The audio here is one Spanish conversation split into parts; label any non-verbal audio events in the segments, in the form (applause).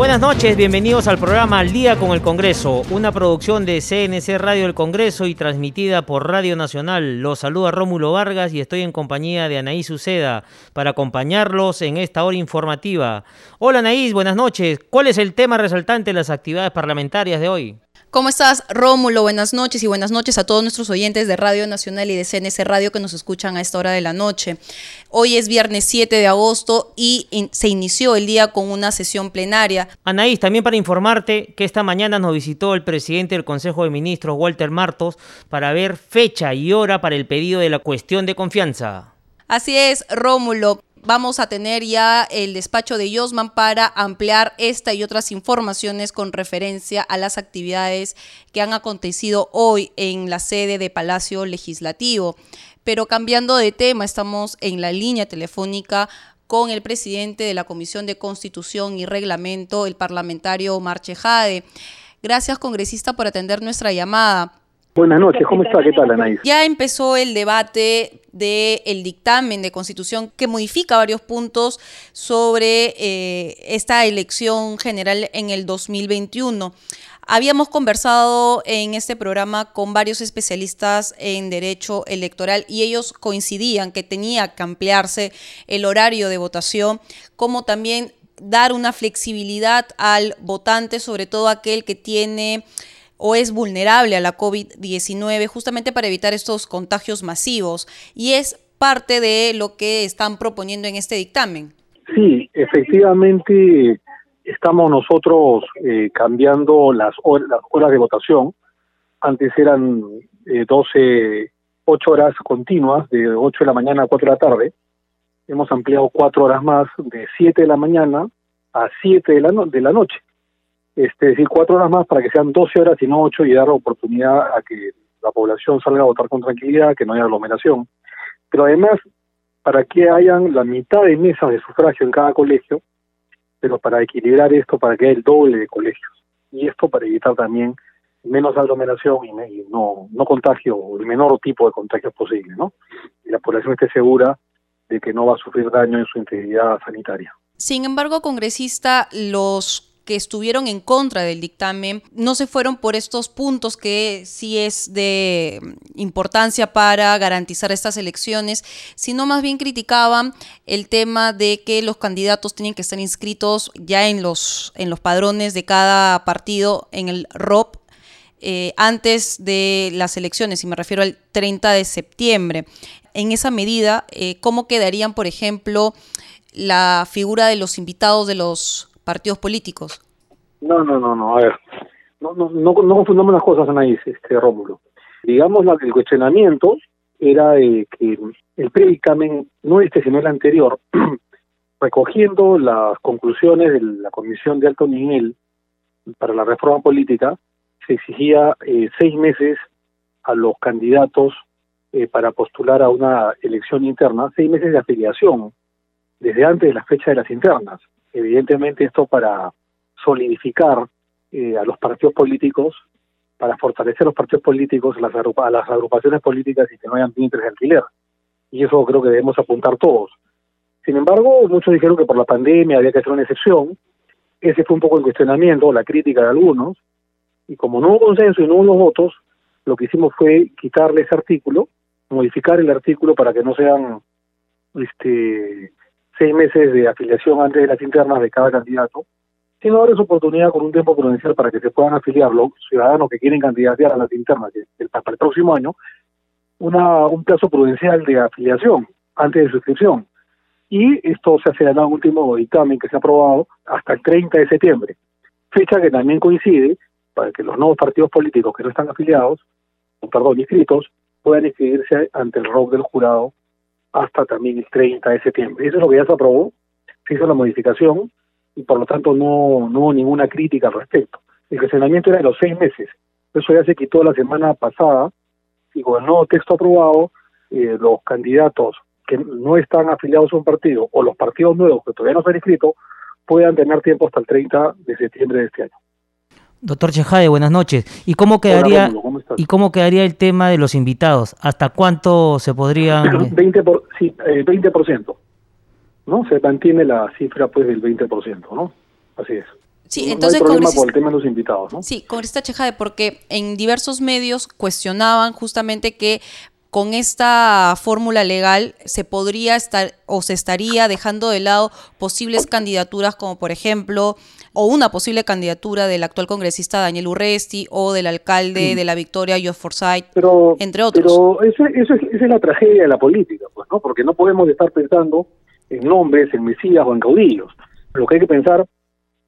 Buenas noches, bienvenidos al programa Al Día con el Congreso, una producción de CNC Radio del Congreso y transmitida por Radio Nacional. Los saluda Rómulo Vargas y estoy en compañía de Anaís Uceda para acompañarlos en esta hora informativa. Hola Anaís, buenas noches. ¿Cuál es el tema resaltante de las actividades parlamentarias de hoy? ¿Cómo estás, Rómulo? Buenas noches y buenas noches a todos nuestros oyentes de Radio Nacional y de CNC Radio que nos escuchan a esta hora de la noche. Hoy es viernes 7 de agosto y se inició el día con una sesión plenaria. Anaís, también para informarte que esta mañana nos visitó el presidente del Consejo de Ministros, Walter Martos, para ver fecha y hora para el pedido de la cuestión de confianza. Así es, Rómulo vamos a tener ya el despacho de Yosman para ampliar esta y otras informaciones con referencia a las actividades que han acontecido hoy en la sede de Palacio Legislativo. Pero cambiando de tema, estamos en la línea telefónica con el presidente de la Comisión de Constitución y Reglamento, el parlamentario Omar Chejade. Gracias, congresista, por atender nuestra llamada. Buenas noches, ¿cómo está? ¿Qué tal, Anaís? Ya empezó el debate del dictamen de constitución que modifica varios puntos sobre eh, esta elección general en el 2021. Habíamos conversado en este programa con varios especialistas en derecho electoral y ellos coincidían que tenía que ampliarse el horario de votación, como también dar una flexibilidad al votante, sobre todo aquel que tiene o es vulnerable a la COVID-19 justamente para evitar estos contagios masivos y es parte de lo que están proponiendo en este dictamen. Sí, efectivamente estamos nosotros eh, cambiando las, las horas de votación. Antes eran eh, 12, 8 horas continuas, de 8 de la mañana a 4 de la tarde. Hemos ampliado 4 horas más, de 7 de la mañana a 7 de la, de la noche este, es decir, cuatro horas más para que sean 12 horas y no ocho y dar oportunidad a que la población salga a votar con tranquilidad, que no haya aglomeración. Pero además, para que hayan la mitad de mesas de sufragio en cada colegio, pero para equilibrar esto, para que haya el doble de colegios. Y esto para evitar también menos aglomeración y, no, no contagio, el menor tipo de contagios posible, ¿no? Y la población esté segura de que no va a sufrir daño en su integridad sanitaria. Sin embargo, congresista, los que estuvieron en contra del dictamen no se fueron por estos puntos que sí es de importancia para garantizar estas elecciones, sino más bien criticaban el tema de que los candidatos tienen que estar inscritos ya en los, en los padrones de cada partido en el ROP eh, antes de las elecciones, y me refiero al 30 de septiembre. En esa medida, eh, ¿cómo quedarían, por ejemplo, la figura de los invitados de los partidos políticos. No, no, no, no, a ver, no, no, no, no confundamos las cosas, Anaís, este, Rómulo. Digamos, la, el cuestionamiento era que el predictamen, no este, sino el anterior, (clears throat) recogiendo las conclusiones de la Comisión de Alto Nivel para la Reforma Política, se exigía eh, seis meses a los candidatos eh, para postular a una elección interna, seis meses de afiliación, desde antes de la fecha de las internas. Evidentemente esto para solidificar eh, a los partidos políticos, para fortalecer los partidos políticos, las, a las agrupaciones políticas y que no hayan tintes de alquiler. Y eso creo que debemos apuntar todos. Sin embargo, muchos dijeron que por la pandemia había que hacer una excepción. Ese fue un poco el cuestionamiento, la crítica de algunos. Y como no hubo consenso y no hubo votos, lo que hicimos fue quitarle ese artículo, modificar el artículo para que no sean este seis meses de afiliación antes de las internas de cada candidato, sino darles oportunidad con un tiempo prudencial para que se puedan afiliar los ciudadanos que quieren candidatear a las internas para el próximo año, una, un plazo prudencial de afiliación antes de suscripción. Y esto se hace en el último dictamen que se ha aprobado hasta el 30 de septiembre, fecha que también coincide para que los nuevos partidos políticos que no están afiliados, perdón, inscritos, puedan inscribirse ante el ROC del jurado hasta también el 30 de septiembre. Eso es lo que ya se aprobó, se hizo la modificación y por lo tanto no, no hubo ninguna crítica al respecto. el cuestionamiento era de los seis meses. Eso ya se quitó la semana pasada y con el nuevo texto aprobado, eh, los candidatos que no están afiliados a un partido o los partidos nuevos que todavía no se han inscrito puedan tener tiempo hasta el 30 de septiembre de este año. Doctor Chejade, buenas noches. ¿Y cómo quedaría y cómo quedaría el tema de los invitados? ¿Hasta cuánto se podría 20 por, sí, eh, 20%. ¿No? Se mantiene la cifra pues del 20%, ¿no? Así es. Sí, entonces, no hay problema por el tema de los invitados, ¿no? Sí, congresista Chejade, porque en diversos medios cuestionaban justamente que con esta fórmula legal se podría estar o se estaría dejando de lado posibles candidaturas como por ejemplo o una posible candidatura del actual congresista Daniel Urresti o del alcalde de la Victoria, Geoff Forsyth, entre otros. Pero eso, eso es, esa es la tragedia de la política, pues, ¿no? Porque no podemos estar pensando en nombres, en mesías o en caudillos. Lo que hay que pensar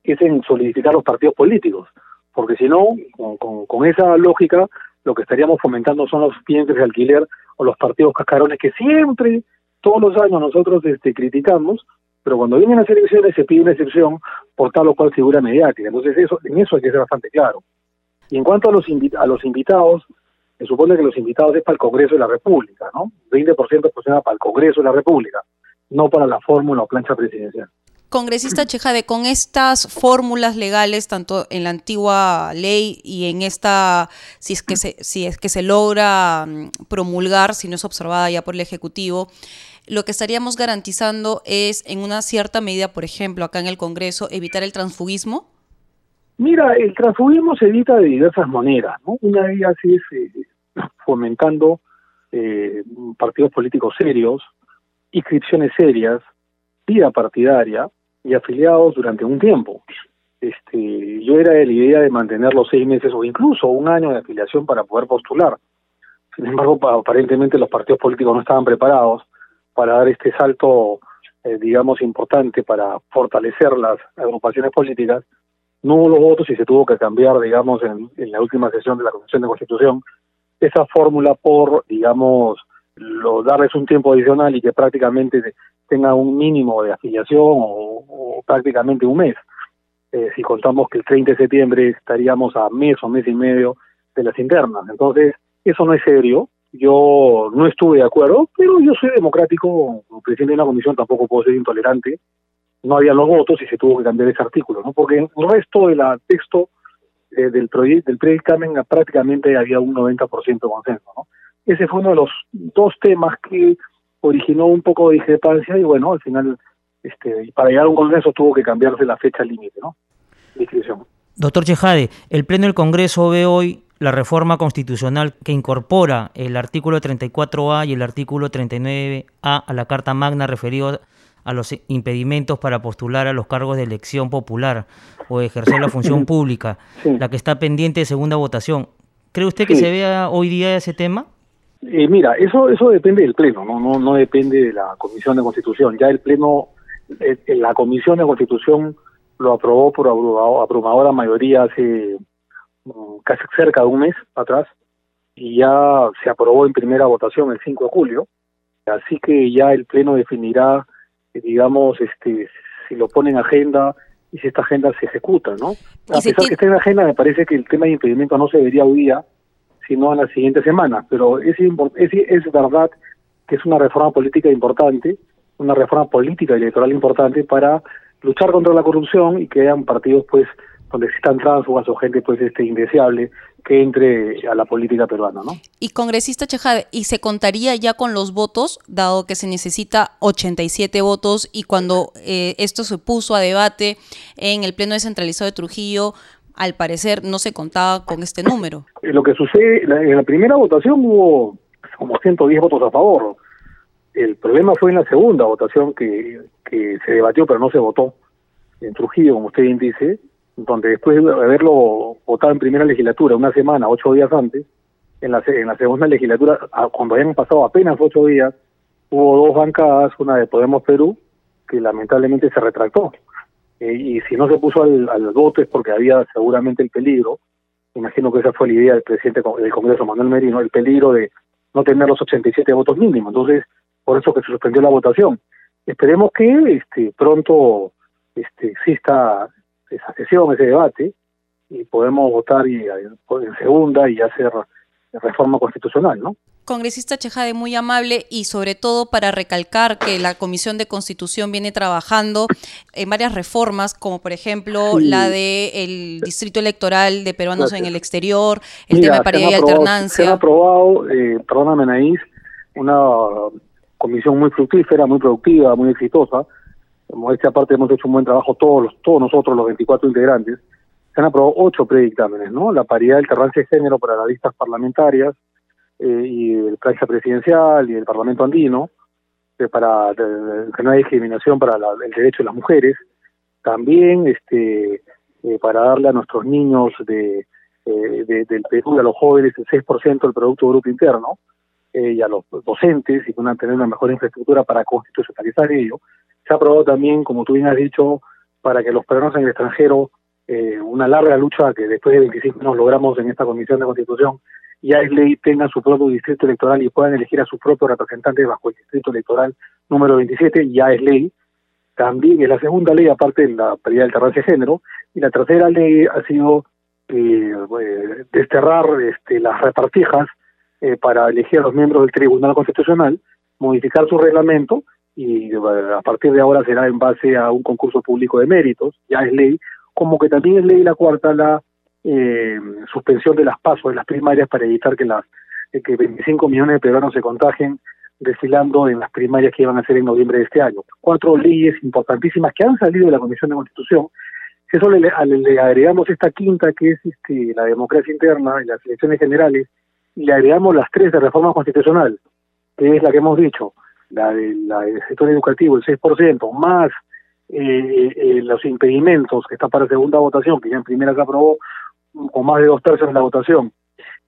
es en solidificar los partidos políticos, porque si no, con, con esa lógica lo que estaríamos fomentando son los clientes de alquiler o los partidos cascarones que siempre, todos los años nosotros este, criticamos, pero cuando vienen las elecciones se pide una excepción por tal o cual figura mediática. Entonces eso, en eso hay que ser bastante claro. Y en cuanto a los, a los invitados, se supone que los invitados es para el Congreso de la República, ¿no? 20% funciona para el Congreso de la República, no para la fórmula o plancha presidencial congresista Chejade, con estas fórmulas legales, tanto en la antigua ley y en esta, si es que se, si es que se logra mm, promulgar, si no es observada ya por el Ejecutivo, lo que estaríamos garantizando es, en una cierta medida, por ejemplo, acá en el Congreso, evitar el transfugismo? Mira, el transfugismo se evita de diversas maneras, ¿no? Una de ellas es eh, fomentando eh, partidos políticos serios, inscripciones serias, vida partidaria, y afiliados durante un tiempo. Este, yo era de la idea de mantener los seis meses o incluso un año de afiliación para poder postular. Sin embargo, aparentemente los partidos políticos no estaban preparados para dar este salto, eh, digamos, importante para fortalecer las agrupaciones políticas. No hubo los votos y se tuvo que cambiar, digamos, en, la última sesión de la Comisión de Constitución, esa fórmula por, digamos, lo, darles un tiempo adicional y que prácticamente tenga un mínimo de afiliación o, prácticamente un mes. Eh, si contamos que el 30 de septiembre estaríamos a mes o mes y medio de las internas. Entonces, eso no es serio. Yo no estuve de acuerdo, pero yo soy democrático, presidente de una comisión tampoco puedo ser intolerante. No había los votos y se tuvo que cambiar ese artículo, ¿no? Porque el resto del texto eh, del proyecto del predictamen prácticamente había un 90% de consenso, ¿no? Ese fue uno de los dos temas que originó un poco de discrepancia y bueno, al final, este, para llegar a un congreso tuvo que cambiarse la fecha límite, ¿no? De inscripción. Doctor Chejade, el Pleno del Congreso ve hoy la reforma constitucional que incorpora el artículo 34A y el artículo 39A a la Carta Magna referido a los impedimentos para postular a los cargos de elección popular o ejercer la función pública, la que está pendiente de segunda votación. ¿Cree usted que se vea hoy día ese tema? Eh, mira, eso eso depende del Pleno, no no no depende de la Comisión de Constitución. Ya el Pleno, eh, la Comisión de Constitución lo aprobó por abrumadora mayoría hace mm, casi cerca de un mes atrás y ya se aprobó en primera votación el 5 de julio. Así que ya el Pleno definirá, eh, digamos, este si lo pone en agenda y si esta agenda se ejecuta, ¿no? A pesar que esté en agenda, me parece que el tema de impedimento no se debería hoy día, sino en la siguiente semana. Pero es, es, es verdad que es una reforma política importante, una reforma política electoral importante para luchar contra la corrupción y que hayan partidos pues donde existan tránsfugas o gente pues este indeseable que entre a la política peruana, ¿no? Y congresista Chejade, ¿y se contaría ya con los votos, dado que se necesita 87 votos y cuando eh, esto se puso a debate en el Pleno Descentralizado de Trujillo, al parecer no se contaba con este número. Eh, lo que sucede, en la primera votación hubo como 110 votos a favor. El problema fue en la segunda votación que, que se debatió pero no se votó en Trujillo, como usted bien dice, donde después de haberlo votado en primera legislatura, una semana, ocho días antes, en la, en la segunda legislatura, cuando habían pasado apenas ocho días, hubo dos bancadas, una de Podemos Perú, que lamentablemente se retractó. Eh, y si no se puso al, al voto es porque había seguramente el peligro, imagino que esa fue la idea del presidente del Congreso, Manuel Merino, el peligro de no tener los 87 votos mínimos. Entonces, por eso que se suspendió la votación. Esperemos que este pronto este, exista esa sesión, ese debate, y podemos votar y, en segunda y hacer reforma constitucional, ¿no? Congresista Chejade, muy amable y sobre todo para recalcar que la Comisión de Constitución viene trabajando en varias reformas, como por ejemplo la del el Distrito Electoral de Peruanos en el Exterior, el tema de paridad y alternancia. Se ha aprobado, eh, perdóname Naís, una comisión muy fructífera, muy productiva, muy exitosa. Como esta parte hemos hecho un buen trabajo todos, todos nosotros, los 24 integrantes. Se han aprobado ocho predictámenes, ¿no? La paridad, alternancia de género para las listas parlamentarias, eh, y el plancha presidencial y el Parlamento andino, para que no haya discriminación para el derecho de las mujeres, también este eh, para darle a nuestros niños de, eh, del Perú a los jóvenes el 6% del Producto Grupo Interno, y a los docentes y puedan tener una mejor infraestructura para constitucionalizar ello. Se ha aprobado también, como tú bien has dicho, para que los peruanos en el extranjero, una larga lucha que después de 25 años logramos en esta Comisión de Constitución, ya es ley tengan su propio distrito electoral y puedan elegir a sus propios representantes bajo el distrito electoral número 27, ya es ley. También es la segunda ley, aparte de la paridad de alternancia de género. Y la tercera ley ha sido eh, desterrar este, las repartijas eh, para elegir a los miembros del Tribunal Constitucional, modificar su reglamento y a partir de ahora será en base a un concurso público de méritos, ya es ley, como que también es ley la cuarta, la eh, suspensión de las pasos de las primarias para evitar que las eh, que 25 millones de peruanos se contagien desfilando en las primarias que iban a ser en noviembre de este año. Cuatro leyes importantísimas que han salido de la Comisión de Constitución. Eso le, agregamos esta quinta, que es este, la democracia interna y las elecciones generales, y le agregamos las tres de reforma constitucional, que es la que hemos dicho, la, de, la del sector educativo, el 6%, más eh, eh, los impedimentos que está para segunda votación, que ya en primera se aprobó, con más de dos tercios de la votación,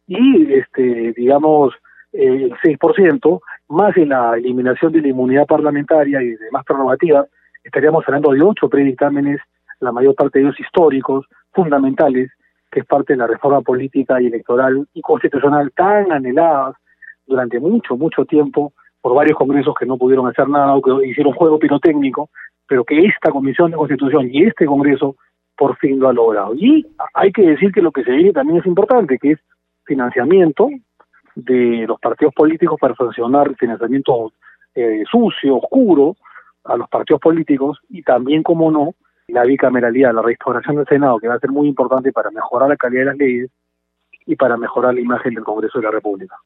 y este digamos el 6%, más en la eliminación de la inmunidad parlamentaria y demás prerrogativas, estaríamos hablando de ocho predictámenes, la mayor parte de ellos históricos, fundamentales, que es parte de la reforma política y electoral y constitucional tan anheladas durante mucho, mucho tiempo por varios congresos que no pudieron hacer nada o que hicieron juego pirotécnico, pero que esta Comisión de Constitución y este Congreso por fin lo ha logrado. Y hay que decir que lo que se viene también es importante, que es financiamiento de los partidos políticos para sancionar financiamiento eh, sucio, oscuro a los partidos políticos y también, como no, la bicameralidad, la restauración del Senado, que va a ser muy importante para mejorar la calidad de las leyes y para mejorar la imagen del Congreso de la República.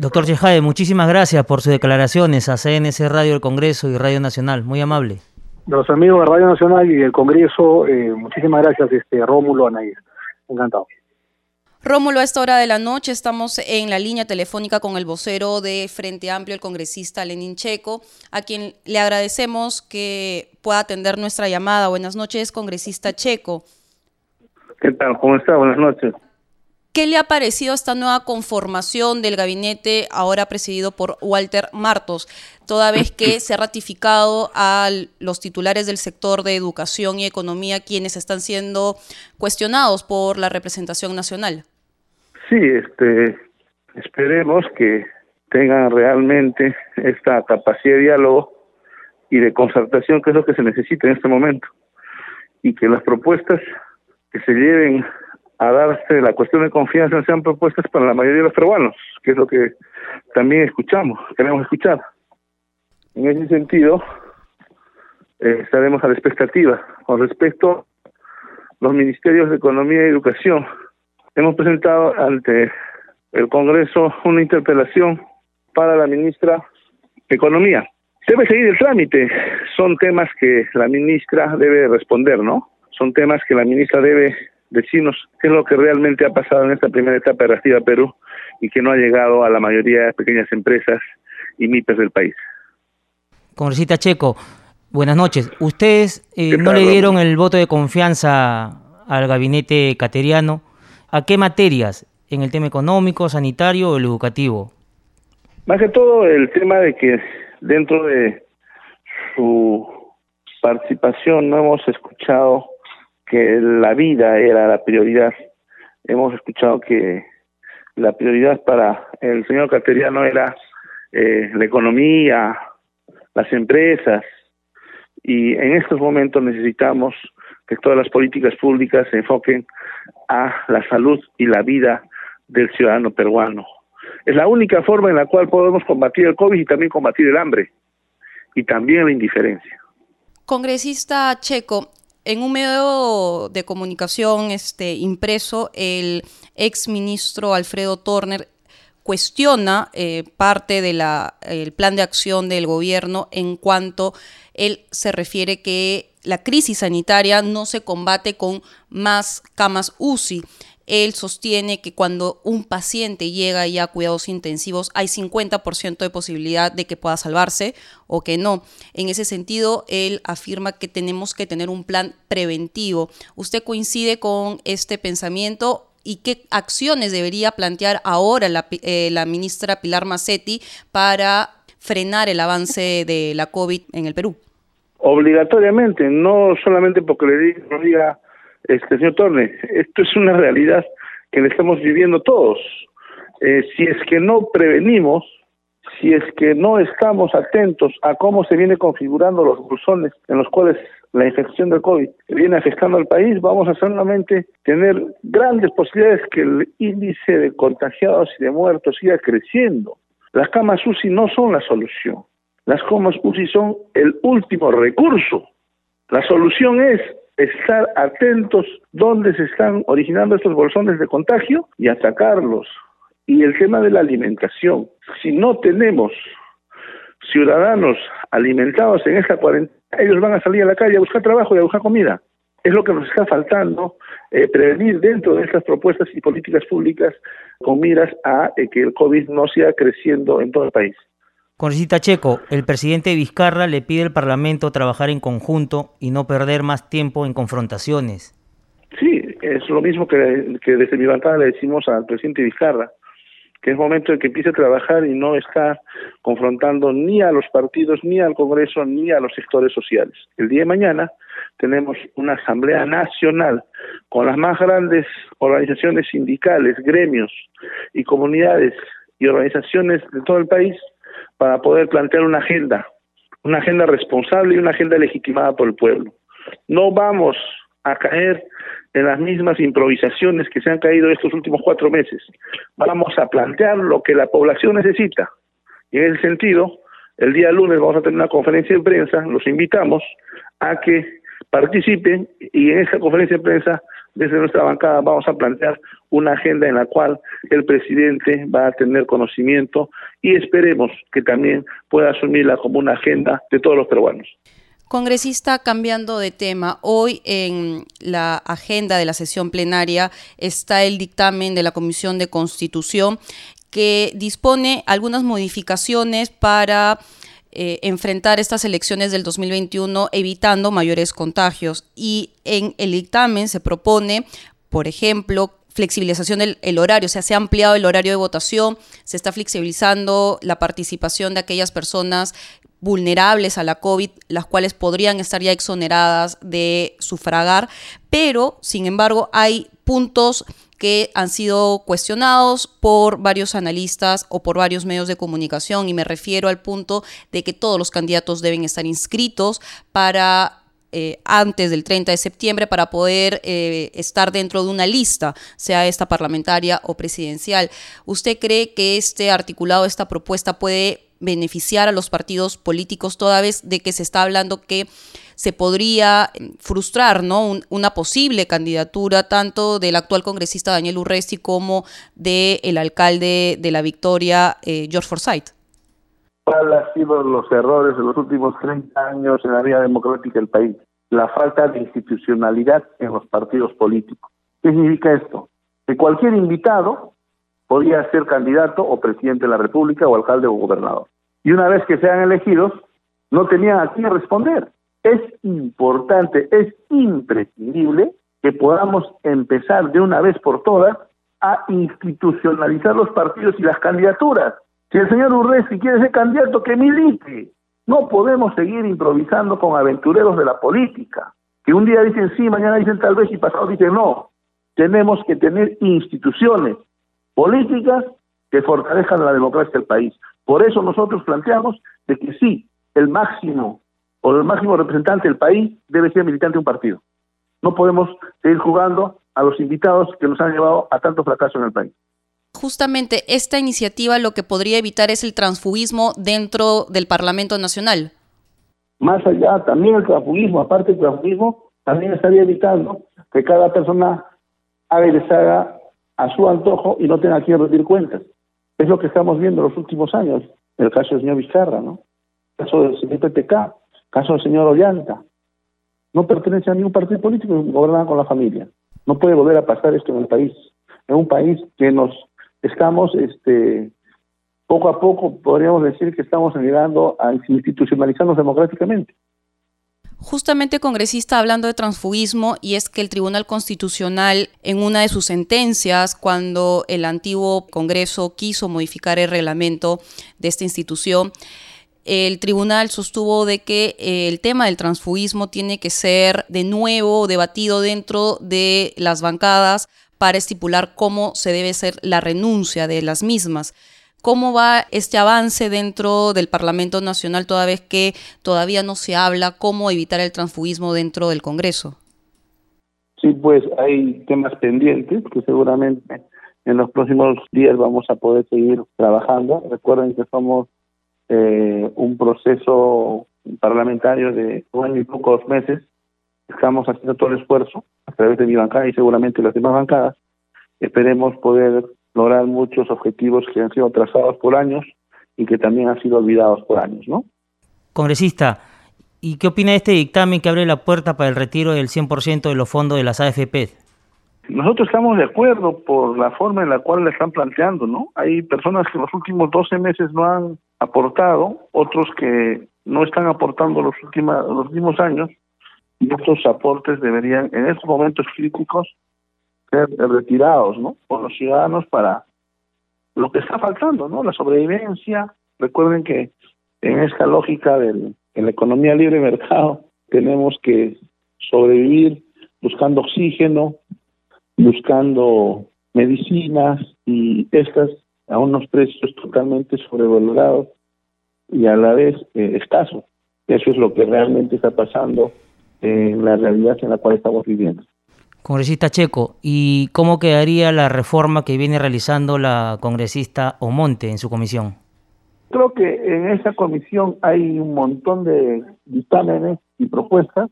Doctor Chejade, muchísimas gracias por sus declaraciones a CNC Radio del Congreso y Radio Nacional. Muy amable de los amigos de Radio Nacional y del Congreso. Eh, muchísimas gracias, este Rómulo Anaís. Encantado. Rómulo, a esta hora de la noche estamos en la línea telefónica con el vocero de Frente Amplio, el congresista Lenin Checo, a quien le agradecemos que pueda atender nuestra llamada. Buenas noches, congresista Checo. ¿Qué tal? ¿Cómo está? Buenas noches. ¿Qué le ha parecido esta nueva conformación del gabinete ahora presidido por Walter Martos, toda vez que se ha ratificado a los titulares del sector de educación y economía quienes están siendo cuestionados por la representación nacional? Sí, este, esperemos que tengan realmente esta capacidad de diálogo y de concertación que es lo que se necesita en este momento y que las propuestas que se lleven a darse la cuestión de confianza sean propuestas para la mayoría de los peruanos, que es lo que también escuchamos, queremos escuchar. En ese sentido, eh, estaremos a la expectativa. Con respecto a los ministerios de Economía y Educación, hemos presentado ante el Congreso una interpelación para la ministra de Economía. Debe seguir el trámite, son temas que la ministra debe responder, ¿no? Son temas que la ministra debe decirnos qué es lo que realmente ha pasado en esta primera etapa de Rastida Perú y que no ha llegado a la mayoría de pequeñas empresas y MIPES del país. Congresista Checo, buenas noches. Ustedes eh, no le dieron el voto de confianza al gabinete cateriano. ¿A qué materias? ¿En el tema económico, sanitario o el educativo? Más que todo el tema de que dentro de su participación no hemos escuchado que la vida era la prioridad. Hemos escuchado que la prioridad para el señor Cateriano era eh, la economía, las empresas, y en estos momentos necesitamos que todas las políticas públicas se enfoquen a la salud y la vida del ciudadano peruano. Es la única forma en la cual podemos combatir el COVID y también combatir el hambre y también la indiferencia. Congresista Checo, en un medio de comunicación este, impreso, el ex ministro Alfredo Torner cuestiona eh, parte del plan de acción del gobierno en cuanto él se refiere que la crisis sanitaria no se combate con más camas UCI. Él sostiene que cuando un paciente llega ya a cuidados intensivos hay 50% de posibilidad de que pueda salvarse o que no. En ese sentido, él afirma que tenemos que tener un plan preventivo. ¿Usted coincide con este pensamiento y qué acciones debería plantear ahora la, eh, ministra Pilar Macetti para frenar el avance de la COVID en el Perú? Obligatoriamente, no solamente porque le diga este señor Torne, esto es una realidad que le estamos viviendo todos. Eh, si es que no prevenimos, si es que no estamos atentos a cómo se viene configurando los buzones en los cuales la infección del COVID viene afectando al país, vamos a solamente tener grandes posibilidades que el índice de contagiados y de muertos siga creciendo. Las camas UCI no son la solución. Las camas UCI son el último recurso. La solución es estar atentos dónde se están originando estos bolsones de contagio y atacarlos. Y el tema de la alimentación. Si no tenemos ciudadanos alimentados en esta cuarentena, ellos van a salir a la calle a buscar trabajo y a buscar comida. Es lo que nos está faltando, eh, prevenir dentro de estas propuestas y políticas públicas con miras a eh, que el COVID no siga creciendo en todo el país. Congresista Checo, el presidente Vizcarra le pide al Parlamento trabajar en conjunto y no perder más tiempo en confrontaciones. Sí, es lo mismo que, desde mi bancada le decimos al presidente Vizcarra, que es momento de que empiece a trabajar y no estar confrontando ni a los partidos, ni al Congreso, ni a los sectores sociales. El día de mañana tenemos una Asamblea Nacional con las más grandes organizaciones sindicales, gremios y comunidades y organizaciones de todo el país para poder plantear una agenda, una agenda responsable y una agenda legitimada por el pueblo. No vamos a caer en las mismas improvisaciones que se han caído estos últimos cuatro meses. Vamos a plantear lo que la población necesita. Y en ese sentido, el día lunes vamos a tener una conferencia de prensa, los invitamos a que participen y en esa conferencia de prensa desde nuestra bancada vamos a plantear una agenda en la cual el presidente va a tener conocimiento y esperemos que también pueda asumirla como una agenda de todos los peruanos. Congresista, cambiando de tema, hoy en la agenda de la sesión plenaria está el dictamen de la Comisión de Constitución que dispone algunas modificaciones para eh, enfrentar estas elecciones del 2021 evitando mayores contagios. Y en el dictamen se propone, por ejemplo, flexibilización del horario, o sea, se ha ampliado el horario de votación, se está flexibilizando la participación de aquellas personas vulnerables a la COVID, las cuales podrían estar ya exoneradas de sufragar, pero, sin embargo, hay puntos que han sido cuestionados por varios analistas o por varios medios de comunicación y me refiero al punto de que todos los candidatos deben estar inscritos para eh, antes del 30 de septiembre para poder eh, estar dentro de una lista, sea esta parlamentaria o presidencial. ¿Usted cree que este articulado, esta propuesta puede beneficiar a los partidos políticos toda vez de que se está hablando que se podría eh, frustrar ¿no? una posible candidatura tanto del actual congresista Daniel Urresti como del alcalde de la Victoria, eh, George Forsyth. ¿Cuáles han sido los errores de los últimos 30 años en la vida democrática del país? La falta de institucionalidad en los partidos políticos. ¿Qué significa esto? Que cualquier invitado podía ser candidato o presidente de la República o alcalde o gobernador. Y una vez que sean elegidos, no tenían a quién responder es importante, es imprescindible que podamos empezar de una vez por todas a institucionalizar los partidos y las candidaturas. Si el señor Urresti quiere ser candidato, que milite. No podemos seguir improvisando con aventureros de la política, que un día dicen sí, mañana dicen tal vez y pasado dicen no. Tenemos que tener instituciones políticas que fortalezcan la democracia del país. Por eso nosotros planteamos de que sí, el máximo o el máximo representante del país debe ser militante de un partido. No podemos seguir jugando a los invitados que nos han llevado a tanto fracaso en el país. Justamente esta iniciativa lo que podría evitar es el transfugismo dentro del Parlamento Nacional. Más allá, también el transfugismo, aparte del transfugismo, también estaría evitando que cada persona haga y deshaga a su antojo y no tenga que rendir cuentas. Es lo que estamos viendo en los últimos años, el caso del señor Vizcarra, ¿no? El caso del señor PPK, caso del señor Ollanta. No pertenece a ningún partido político, gobierna con la familia. No puede volver a pasar esto en el país. En un país que nos estamos, este, poco a poco, podríamos decir que estamos llegando a institucionalizarnos democráticamente. Justamente congresista hablando de transfugismo y es que el Tribunal Constitucional en una de sus sentencias cuando el antiguo Congreso quiso modificar el reglamento de esta institución el tribunal sostuvo de que eh, el tema del transfugismo tiene que ser de nuevo debatido dentro de las bancadas para estipular cómo se debe ser la renuncia de las mismas. ¿Cómo va este avance dentro del Parlamento Nacional toda vez que todavía no se habla cómo evitar el transfugismo dentro del Congreso? Sí, pues hay temas pendientes que seguramente en los próximos días vamos a poder seguir trabajando. Recuerden que somos eh, un proceso parlamentario de un año y pocos meses. Estamos haciendo todo el esfuerzo a través de mi bancada y seguramente las demás bancadas. Esperemos poder lograr muchos objetivos que han sido trazados por años y que también han sido olvidados por años, ¿no? Congresista, ¿y qué opina de este dictamen que abre la puerta para el retiro del 100% de los fondos de las AFP? Nosotros estamos de acuerdo por la forma en la cual la están planteando, ¿no? Hay personas que en los últimos 12 meses no han aportado, otros que no están aportando los, últimos los últimos años, y estos aportes deberían, en estos momentos críticos, ser retirados, ¿no? Por los ciudadanos para lo que está faltando, ¿no? La sobrevivencia. Recuerden que en esta lógica de la economía libre mercado (laughs) tenemos que sobrevivir buscando oxígeno, buscando medicinas y estas a unos precios totalmente sobrevalorados y a la vez eh, escasos. Eso es lo que realmente está pasando en la realidad en la cual estamos viviendo. Congresista Checo, ¿y cómo quedaría la reforma que viene realizando la congresista Omonte en su comisión? Creo que en esa comisión hay un montón de dictámenes y propuestas.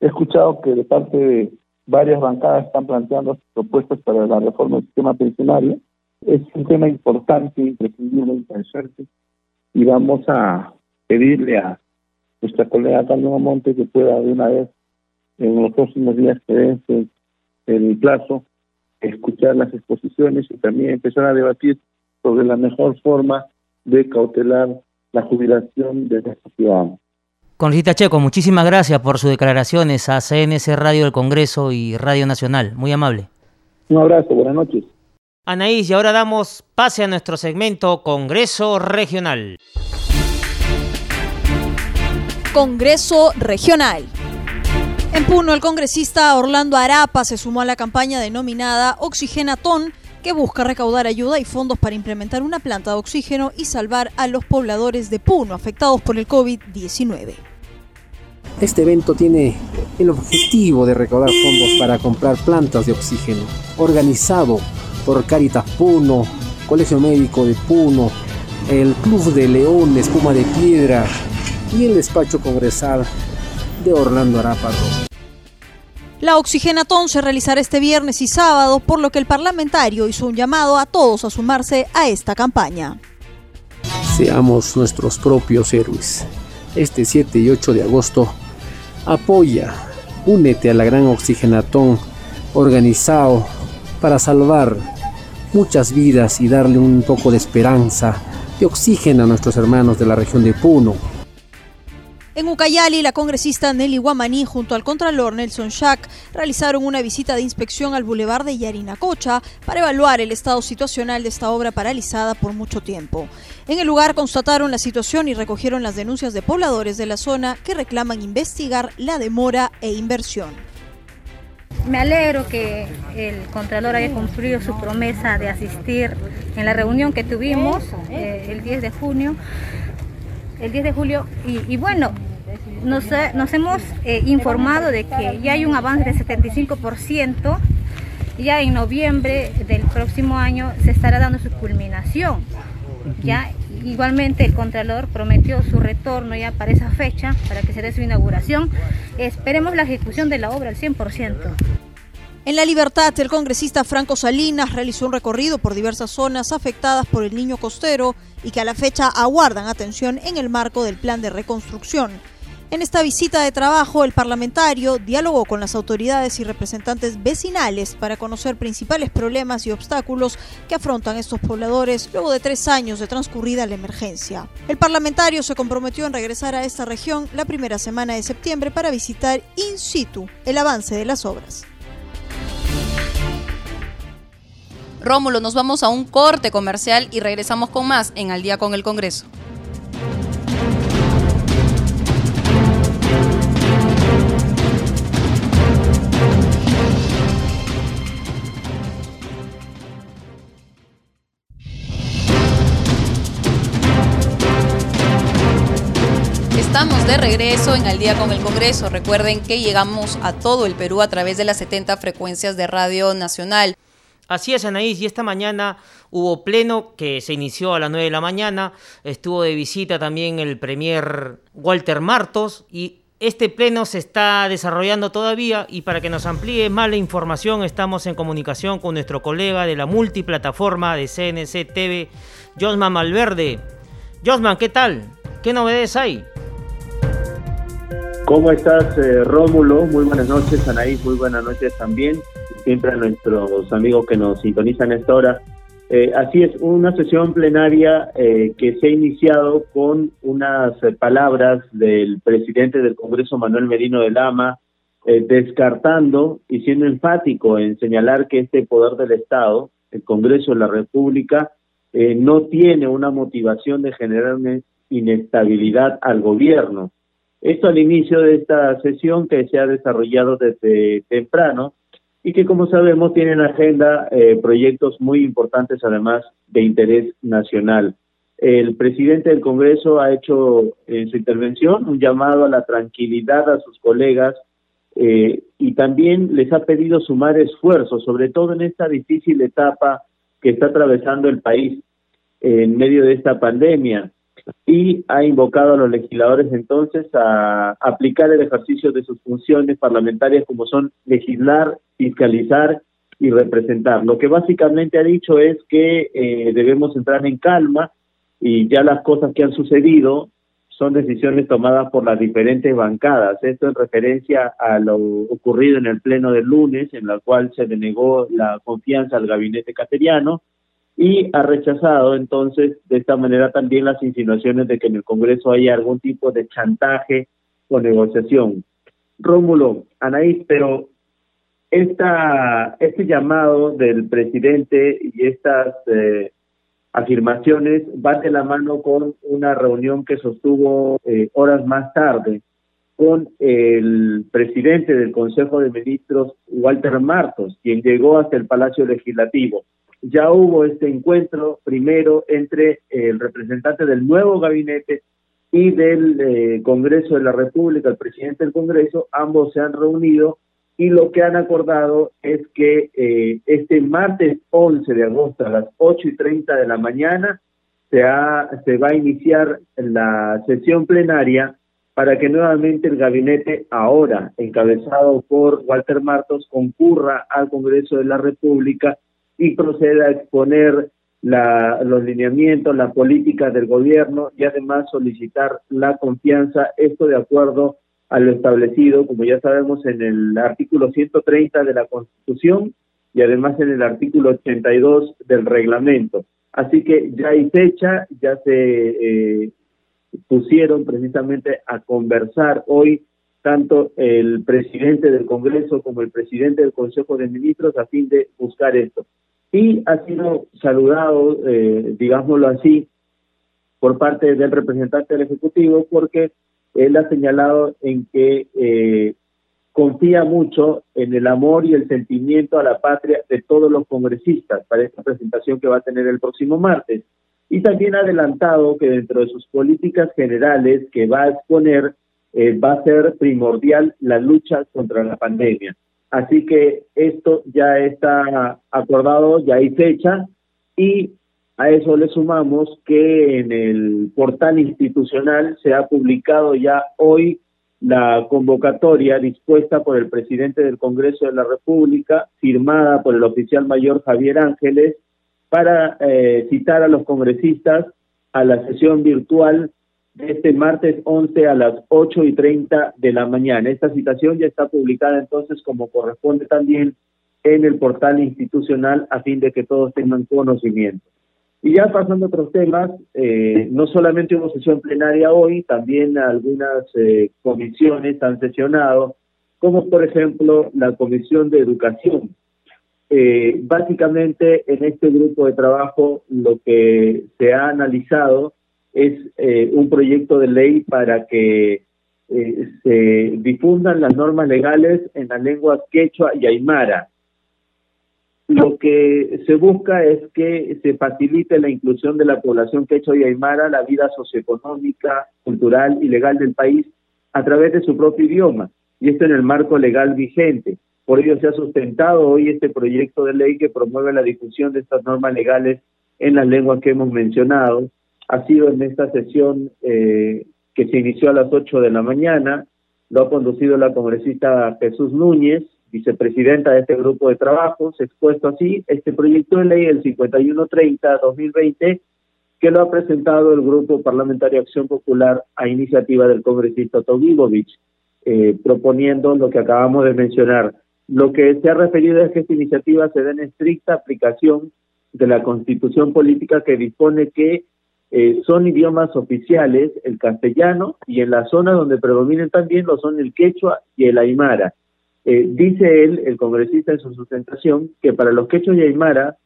He escuchado que de parte de varias bancadas están planteando propuestas para la reforma del sistema pensionario. Es un tema importante, imprescindible, interesante, y vamos a pedirle a nuestra colega Carmen Omonte que pueda de una vez en los próximos días que el plazo, escuchar las exposiciones y también empezar a debatir sobre la mejor forma de cautelar la jubilación de nuestros ciudadanos. Congresista Checo, muchísimas gracias por sus declaraciones a CNC Radio del Congreso y Radio Nacional. Muy amable. Un abrazo, buenas noches. Anaís, y ahora damos pase a nuestro segmento Congreso Regional. Congreso Regional. En Puno, el congresista Orlando Arapa se sumó a la campaña denominada Oxigenatón, que busca recaudar ayuda y fondos para implementar una planta de oxígeno y salvar a los pobladores de Puno afectados por el COVID-19. Este evento tiene el objetivo de recaudar fondos para comprar plantas de oxígeno, organizado por Caritas Puno, Colegio Médico de Puno, el Club de León Espuma de Piedra y el despacho congresal de Orlando Arápago. La oxigenatón se realizará este viernes y sábado, por lo que el parlamentario hizo un llamado a todos a sumarse a esta campaña. Seamos nuestros propios héroes. Este 7 y 8 de agosto, apoya, únete a la gran oxigenatón organizado para salvar muchas vidas y darle un poco de esperanza, de oxígeno a nuestros hermanos de la región de Puno, en Ucayali, la congresista Nelly Guamaní junto al contralor Nelson Schack realizaron una visita de inspección al bulevar de Yarinacocha para evaluar el estado situacional de esta obra paralizada por mucho tiempo. En el lugar constataron la situación y recogieron las denuncias de pobladores de la zona que reclaman investigar la demora e inversión. Me alegro que el Contralor haya cumplido su promesa de asistir en la reunión que tuvimos eh, el 10 de junio. El 10 de julio y, y bueno, nos, nos hemos eh, informado de que ya hay un avance del 75%, ya en noviembre del próximo año se estará dando su culminación. Ya igualmente el Contralor prometió su retorno ya para esa fecha, para que se dé su inauguración. Esperemos la ejecución de la obra al 100%. En La Libertad, el congresista Franco Salinas realizó un recorrido por diversas zonas afectadas por el niño costero y que a la fecha aguardan atención en el marco del plan de reconstrucción. En esta visita de trabajo, el parlamentario dialogó con las autoridades y representantes vecinales para conocer principales problemas y obstáculos que afrontan estos pobladores luego de tres años de transcurrida la emergencia. El parlamentario se comprometió en regresar a esta región la primera semana de septiembre para visitar in situ el avance de las obras. Rómulo, nos vamos a un corte comercial y regresamos con más en Al día con el Congreso. Estamos de regreso en Al día con el Congreso. Recuerden que llegamos a todo el Perú a través de las 70 frecuencias de Radio Nacional. Así es, Anaís, y esta mañana hubo pleno que se inició a las 9 de la mañana. Estuvo de visita también el premier Walter Martos y este pleno se está desarrollando todavía y para que nos amplíe más la información estamos en comunicación con nuestro colega de la multiplataforma de CNC TV, Josman Malverde. Josman, ¿qué tal? ¿Qué novedades hay? ¿Cómo estás, eh, Rómulo? Muy buenas noches, Anaís, muy buenas noches también siempre a nuestros amigos que nos sintonizan a esta hora. Eh, así es, una sesión plenaria eh, que se ha iniciado con unas eh, palabras del presidente del Congreso, Manuel Merino de Lama, descartando y siendo enfático en señalar que este poder del Estado, el Congreso de la República, no tiene una motivación de generar una inestabilidad al gobierno. Esto al inicio de esta sesión que se ha desarrollado desde temprano, y que como sabemos tienen agenda eh, proyectos muy importantes además de interés nacional. El presidente del Congreso ha hecho en su intervención un llamado a la tranquilidad a sus colegas eh, y también les ha pedido sumar esfuerzos, sobre todo en esta difícil etapa que está atravesando el país en medio de esta pandemia y ha invocado a los legisladores entonces a aplicar el ejercicio de sus funciones parlamentarias como son legislar, fiscalizar y representar. Lo que básicamente ha dicho es que eh, debemos entrar en calma y ya las cosas que han sucedido son decisiones tomadas por las diferentes bancadas. Esto en referencia a lo ocurrido en el pleno del lunes, en la cual se denegó la confianza al gabinete cateriano y ha rechazado entonces de esta manera también las insinuaciones de que en el Congreso haya algún tipo de chantaje o negociación. Rómulo, Anaís, pero esta, este llamado del presidente y estas eh, afirmaciones van de la mano con una reunión que sostuvo eh, horas más tarde con el presidente del Consejo de Ministros, Walter Martos, quien llegó hasta el Palacio Legislativo ya hubo este encuentro primero entre el representante del nuevo gabinete y del eh, Congreso de la República, el presidente del Congreso, ambos se han reunido y lo que han acordado es que eh, este martes 11 de agosto a las 8 y 30 de la mañana se, ha, se va a iniciar la sesión plenaria para que nuevamente el gabinete, ahora encabezado por Walter Martos, concurra al Congreso de la República y proceda a exponer la, los lineamientos, la política del gobierno y además solicitar la confianza, esto de acuerdo a lo establecido, como ya sabemos, en el artículo 130 de la Constitución y además en el artículo 82 del reglamento. Así que ya hay fecha, ya se eh, pusieron precisamente a conversar hoy tanto el presidente del Congreso como el presidente del Consejo de Ministros a fin de buscar esto y ha sido saludado, eh, digámoslo así, por parte del representante del Ejecutivo porque él ha señalado en que eh, confía mucho en el amor y el sentimiento a la patria de todos los congresistas para esta presentación que va a tener el próximo martes. Y también ha adelantado que dentro de sus políticas generales que va a exponer eh, va a ser primordial la lucha contra la pandemia. Así que esto ya está acordado, ya hay fecha y a eso le sumamos que en el portal institucional se ha publicado ya hoy la convocatoria dispuesta por el presidente del Congreso de la República, firmada por el oficial mayor Javier Ángeles, para eh, citar a los congresistas a la sesión virtual de este martes 11 a las 8 y 30 de la mañana. Esta citación ya está publicada entonces como corresponde también en el portal institucional a fin de que todos tengan conocimiento. Y ya pasando a otros temas, eh, no solamente hubo sesión plenaria hoy, también algunas eh, comisiones han sesionado, como por ejemplo la Comisión de Educación. Eh, básicamente en este grupo de trabajo lo que se ha analizado es un proyecto de ley para que se difundan las normas legales en las lenguas quechua y aymara lo que se busca es que se facilite la inclusión de la población quechua y aymara la vida socioeconómica, cultural y legal del país a través de su propio idioma, y esto en el marco legal vigente. Por ello se ha sustentado hoy este proyecto de ley que promueve la difusión de estas normas legales en las lenguas que hemos mencionado. Ha sido en esta sesión eh, que se inició a las 8 de la mañana, lo ha conducido la congresista Jesús Núñez, vicepresidenta de este grupo de trabajo, se expuesto así este proyecto de ley, el 5130-2020, que lo ha presentado el Grupo Parlamentario Acción Popular a iniciativa del congresista Togibovich, eh, proponiendo lo que acabamos de mencionar. Lo que se ha referido es que esta iniciativa se da en estricta aplicación de la constitución política que dispone que eh, son idiomas oficiales el castellano y en la zona donde predominen también lo son el quechua y el aymara. Eh, dice él, el congresista en su sustentación, que para los quechos y aymara,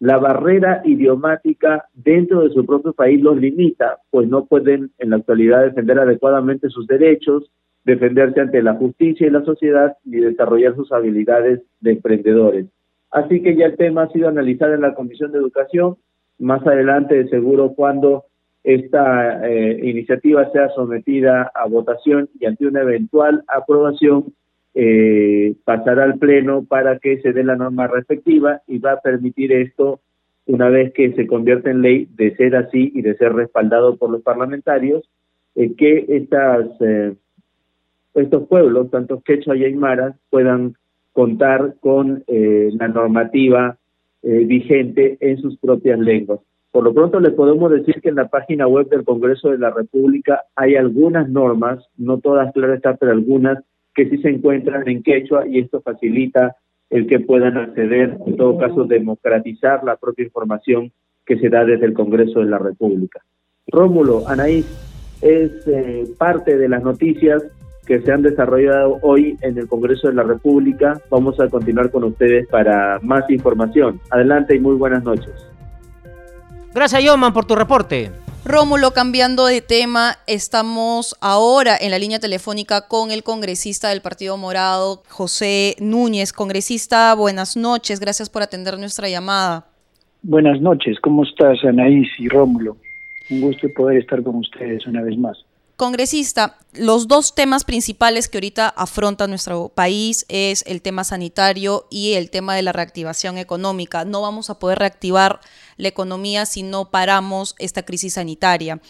la barrera idiomática dentro de su propio país los limita, pues no pueden en la actualidad defender adecuadamente sus derechos, defenderse ante la justicia y la sociedad, ni desarrollar sus habilidades de emprendedores. Así que ya el tema ha sido analizado en la Comisión de Educación, más adelante de seguro cuando esta eh, iniciativa sea sometida a votación y ante una eventual aprobación, eh, pasará al Pleno para que se dé la norma respectiva y va a permitir esto, una vez que se convierte en ley, de ser así y de ser respaldado por los parlamentarios, eh, que estas, eh, estos pueblos, tanto quechua y aymara, puedan contar con la normativa vigente en sus propias lenguas. Por lo pronto le podemos decir que en la página web del Congreso de la República hay algunas normas, no todas claras pero algunas que sí se encuentran en quechua y esto facilita el que puedan acceder, en todo caso, democratizar la propia información que se da desde el Congreso de la República. Rómulo, Anaís, es eh, parte de las noticias que se han desarrollado hoy en el Congreso de la República. Vamos a continuar con ustedes para más información. Adelante y muy buenas noches. Gracias, Yoman, por tu reporte. Rómulo, cambiando de tema, estamos ahora en la línea telefónica con el congresista del Partido Morado, José Núñez. Congresista, buenas noches, gracias por atender nuestra llamada. Buenas noches, ¿cómo estás Anaís y Rómulo? Un gusto poder estar con ustedes una vez más. Congresista, los dos temas principales que ahorita afronta nuestro país es el tema sanitario y el tema de la reactivación económica. No vamos a poder reactivar la economía si no paramos esta crisis sanitaria.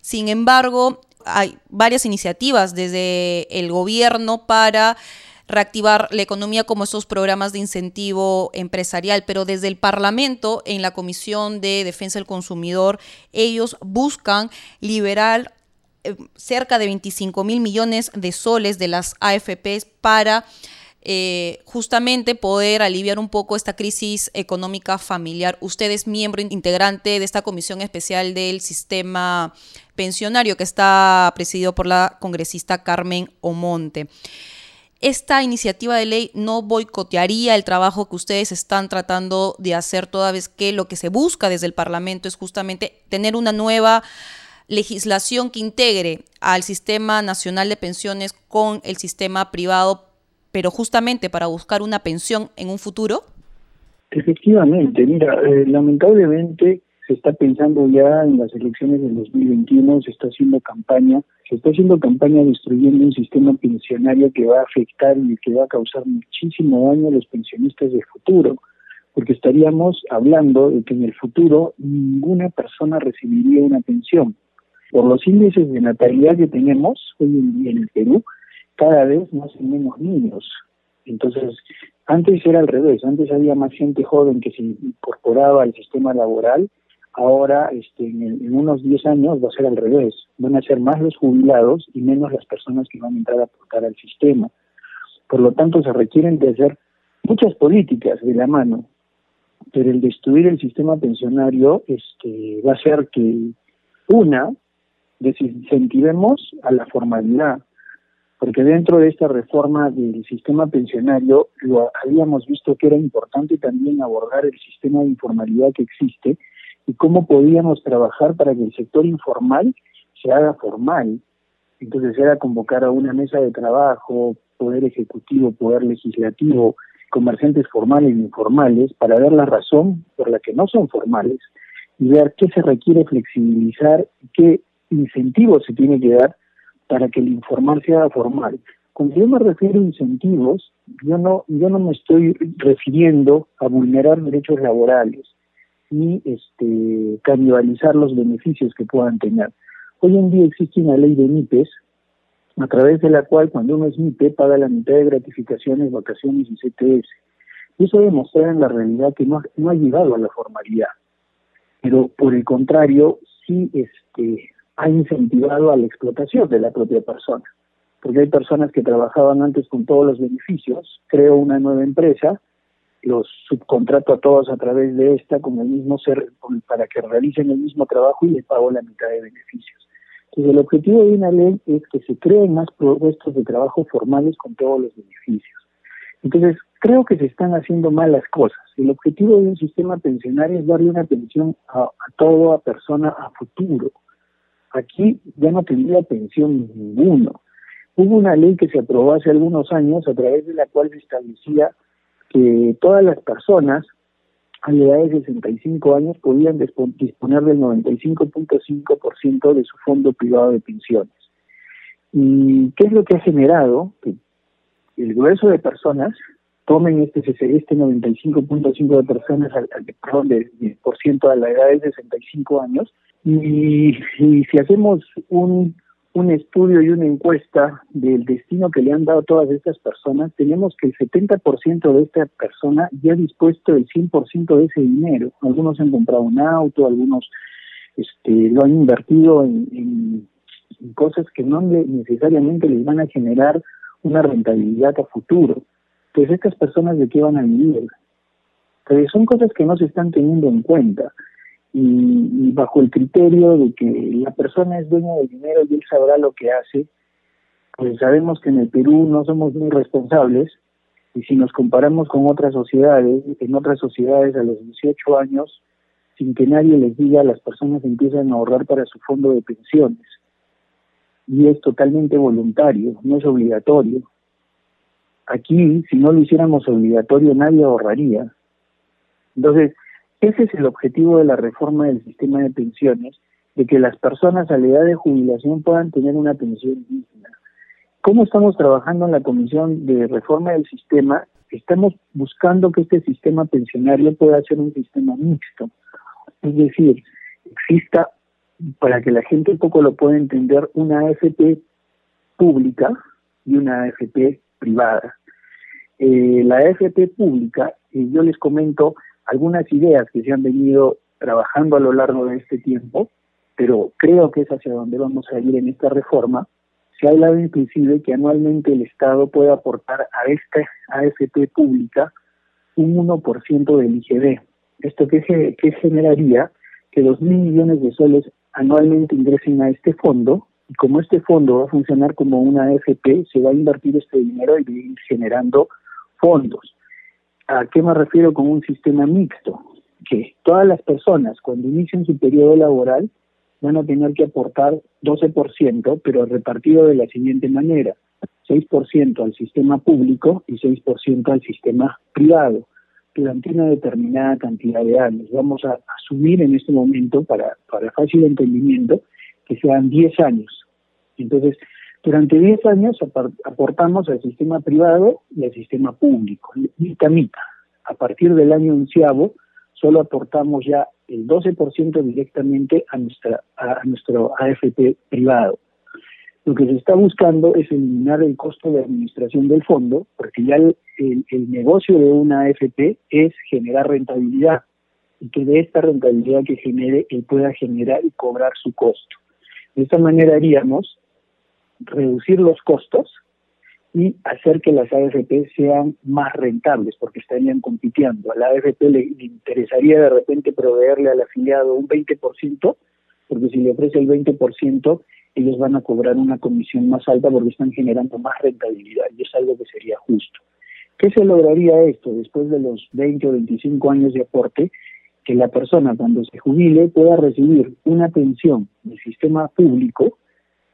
Sin embargo, hay varias iniciativas desde el gobierno para reactivar la economía como estos programas de incentivo empresarial, pero desde el Parlamento, en la Comisión de Defensa del Consumidor, ellos buscan liberar cerca de 25 mil millones de soles de las AFPs para eh, justamente poder aliviar un poco esta crisis económica familiar. Usted es miembro integrante de esta comisión especial del sistema pensionario que está presidido por la congresista Carmen Omonte. Esta iniciativa de ley no boicotearía el trabajo que ustedes están tratando de hacer toda vez que lo que se busca desde el Parlamento es justamente tener una nueva legislación que integre al sistema nacional de pensiones con el sistema privado, pero justamente para buscar una pensión en un futuro? Efectivamente, mira, eh, lamentablemente se está pensando ya en las elecciones del 2021, se está haciendo campaña se está haciendo campaña destruyendo un sistema pensionario que va a afectar y que va a causar muchísimo daño a los pensionistas de futuro, porque estaríamos hablando de que en el futuro ninguna persona recibiría una pensión. Por los índices de natalidad que tenemos hoy en en el Perú, cada vez nacen menos niños. Entonces, antes era al revés, antes había más gente joven que se incorporaba al sistema laboral, ahora este, en, unos 10 años va a ser al revés, van a ser más los jubilados y menos las personas que van a entrar a aportar al sistema. Por lo tanto, se requieren de hacer muchas políticas de la mano, pero el destruir el sistema pensionario este, va a ser que, una, desincentivemos a la formalidad, porque dentro de esta reforma del sistema pensionario lo habíamos visto que era importante también abordar el sistema de informalidad que existe y cómo podíamos trabajar para que el sector informal se haga formal. Entonces era convocar a una mesa de trabajo, poder ejecutivo, poder legislativo, comerciantes formales e informales, para ver la razón por la que no son formales y ver qué se requiere flexibilizar y qué incentivos se tiene que dar para que el informal sea formal. Cuando yo me refiero a incentivos, yo no, yo no me estoy refiriendo a vulnerar derechos laborales ni este, canibalizar los beneficios que puedan tener. Hoy en día existe una ley de MIPES, a través de la cual cuando uno es MIPE paga la mitad de gratificaciones, vacaciones y CTS. Y eso demuestra en la realidad que no, no ha llegado a la formalidad. Pero por el contrario, sí este, ha incentivado a la explotación de la propia persona. Porque hay personas que trabajaban antes con todos los beneficios, creo una nueva empresa, los subcontrato a todos a través de esta con el mismo ser, para que realicen el mismo trabajo y les pago la mitad de beneficios. Entonces el objetivo de una ley es que se creen más puestos de trabajo formales con todos los beneficios. Entonces creo que se están haciendo malas cosas. El objetivo de un sistema pensionario es darle una pensión a, a toda persona a futuro Aquí ya no tendría pensión ninguno. Hubo una ley que se aprobó hace algunos años a través de la cual se establecía que todas las personas a la edad de 65 años podían disponer del 95.5% de su fondo privado de pensiones. ¿Y qué es lo que ha generado? Que el grueso de personas tomen este, este 95.5 de personas, al, perdón, de, por ciento a la edad de 65 años, y, si hacemos un, un estudio y una encuesta del destino que le han dado todas estas personas, tenemos que el 70% de esta persona ya ha dispuesto el 100% de ese dinero. Algunos han comprado un auto, algunos este, lo han invertido en, en, cosas que no necesariamente les van a generar una rentabilidad a futuro. Pues estas personas de qué van a vivir. Son cosas que no se están teniendo en cuenta y, bajo el criterio de que la persona es dueña del dinero y él sabrá lo que hace, pues sabemos que en el Perú no somos muy responsables y si nos comparamos con otras sociedades, en otras sociedades a los 18 años, sin que nadie les diga, las personas empiezan a ahorrar para su fondo de pensiones. Y es totalmente voluntario, no es obligatorio. Aquí, si no lo hiciéramos obligatorio, nadie ahorraría. Entonces, ese es el objetivo de la reforma del sistema de pensiones, de que las personas a la edad de jubilación puedan tener una pensión digna. ¿Cómo estamos trabajando en la Comisión de Reforma del Sistema? Estamos buscando que este sistema pensionario pueda ser un sistema mixto. Es decir, exista, para que la gente un poco lo pueda entender, una AFP pública y una AFP privada. Eh, la AFP pública, y yo les comento, algunas ideas que se han venido trabajando a lo largo de este tiempo, pero creo que es hacia donde vamos a ir en esta reforma. Se ha hablado inclusive que anualmente el Estado puede aportar a esta AFP pública un 1% del IGB. ¿Esto qué, qué generaría? Que dos mil millones de soles anualmente ingresen a este fondo y como este fondo va a funcionar como una AFP, se va a invertir este dinero y ir generando fondos. ¿A qué me refiero con un sistema mixto? Que todas las personas cuando inician su periodo laboral van a tener que aportar 12%, pero repartido de la siguiente manera. 6% al sistema público y 6% al sistema privado durante una determinada cantidad de años. Vamos a asumir en este momento, para, para fácil entendimiento, que sean 10 años. Entonces, durante 10 años aportamos al sistema privado y al sistema público, mitad mitad. A partir del año onceavo, solo aportamos ya el 12% directamente a, nuestra, a nuestro AFP privado. Lo que se está buscando es eliminar el costo de administración del fondo, porque ya el, el, negocio de una AFP es generar rentabilidad y que de esta rentabilidad que genere él pueda generar y cobrar su costo. De esta manera haríamos reducir los costos y hacer que las AFP sean más rentables, porque estarían compitiendo. A la AFP le, interesaría de repente proveerle al afiliado un 20%, porque si le ofrece el 20%, ellos van a cobrar una comisión más alta porque están generando más rentabilidad y es algo que sería justo. ¿Qué se lograría esto después de los 20 o 25 años de aporte? Que la persona cuando se jubile pueda recibir una pensión del sistema público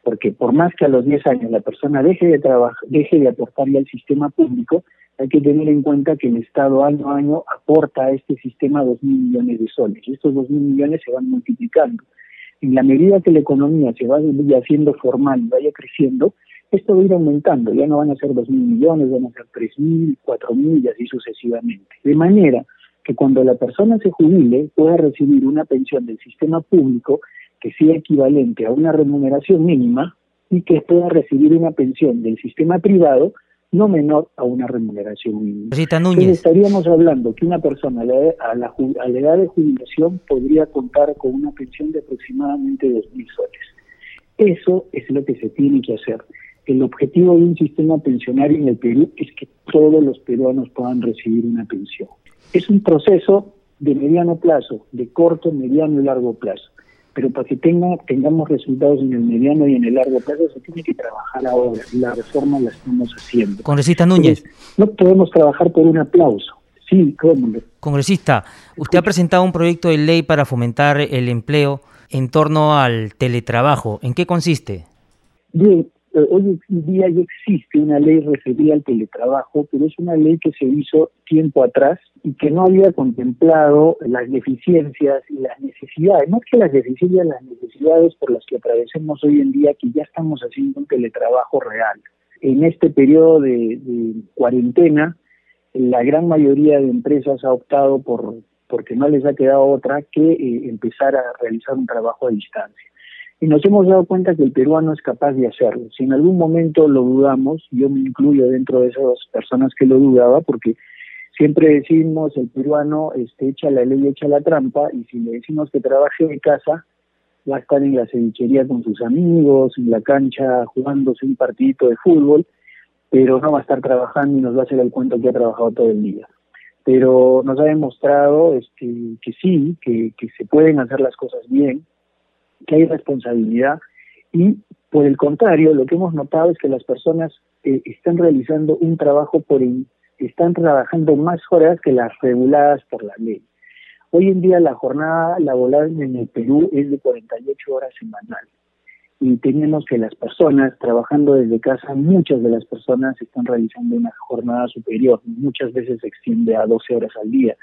porque por más que a los 10 años la persona deje de trabajar, deje de aportarle al sistema público, hay que tener en cuenta que el Estado año a año aporta a este sistema 2.000 millones de soles y estos 2.000 millones se van multiplicando. En la medida que la economía se vaya haciendo formal y vaya creciendo, esto va a ir aumentando, ya no van a ser 2.000 millones, van a ser 3.000, 4.000 y así sucesivamente. De manera que cuando la persona se jubile pueda recibir una pensión del sistema público que sea equivalente a una remuneración mínima y que pueda recibir una pensión del sistema privado no menor a una remuneración mínima. Núñez. estaríamos hablando que una persona a la, a, la, edad de jubilación podría contar con una pensión de aproximadamente 2.000 soles. Eso es lo que se tiene que hacer. El objetivo de un sistema pensionario en el Perú es que todos los peruanos puedan recibir una pensión. Es un proceso de mediano plazo, de corto, mediano y largo plazo pero para que tenga, tengamos resultados en el mediano y en el largo plazo se tiene que trabajar ahora y la reforma la estamos haciendo. Congresista Núñez. no podemos trabajar por un aplauso. Sí, cómo. Congresista, usted ha presentado un proyecto de ley para fomentar el empleo en torno al teletrabajo. ¿En qué consiste? Bien, hoy en día ya existe una ley referida al teletrabajo, pero es una ley que se hizo tiempo atrás y que no había contemplado las deficiencias y las necesidades, es que las deficiencias, las necesidades por las que atravesemos hoy en día, que ya estamos haciendo un teletrabajo real. En este periodo de, cuarentena, la gran mayoría de empresas ha optado por, porque no les ha quedado otra que eh, empezar a realizar un trabajo a distancia. Y nos hemos dado cuenta que el peruano es capaz de hacerlo. Si en algún momento lo dudamos, yo me incluyo dentro de esas personas que lo dudaba, porque siempre decimos el peruano este, echa la ley, echa la trampa, y si le decimos que trabaje de casa, va a estar en la cevichería con sus amigos, en la cancha jugándose un partidito de fútbol, pero no va a estar trabajando y nos va a hacer el cuento que ha trabajado todo el día. Pero nos ha demostrado este, que sí, que, que se pueden hacer las cosas bien, que hay responsabilidad. Y por el contrario, lo que hemos notado es que las personas eh, están realizando un trabajo por están trabajando más horas que las reguladas por la ley. Hoy en día la jornada laboral en el Perú es de 48 horas semanales y tenemos que las personas trabajando desde casa, muchas de las personas están realizando una jornada superior, muchas veces se extiende a 12 horas al día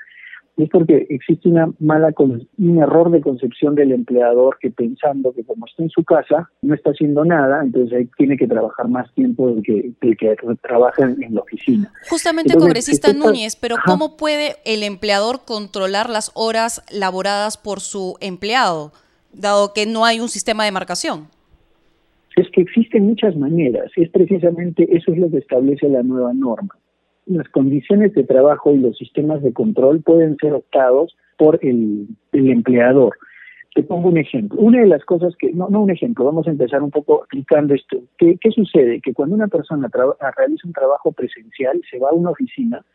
es porque existe una mala un error de concepción del empleador que pensando que como está en su casa no está haciendo nada, entonces ahí tiene que trabajar más tiempo del que, que trabaja en, la oficina. Justamente, congresista Núñez, pero ¿cómo puede el empleador controlar las horas laboradas por su empleado, dado que no hay un sistema de marcación? Es que existen muchas maneras, es precisamente eso es lo que establece la nueva norma las condiciones de trabajo y los sistemas de control pueden ser optados por el, empleador. Te pongo un ejemplo. Una de las cosas que, no, no un ejemplo, vamos a empezar un poco aplicando esto. ¿Qué, qué sucede? Que cuando una persona realiza un trabajo presencial, se va a una oficina,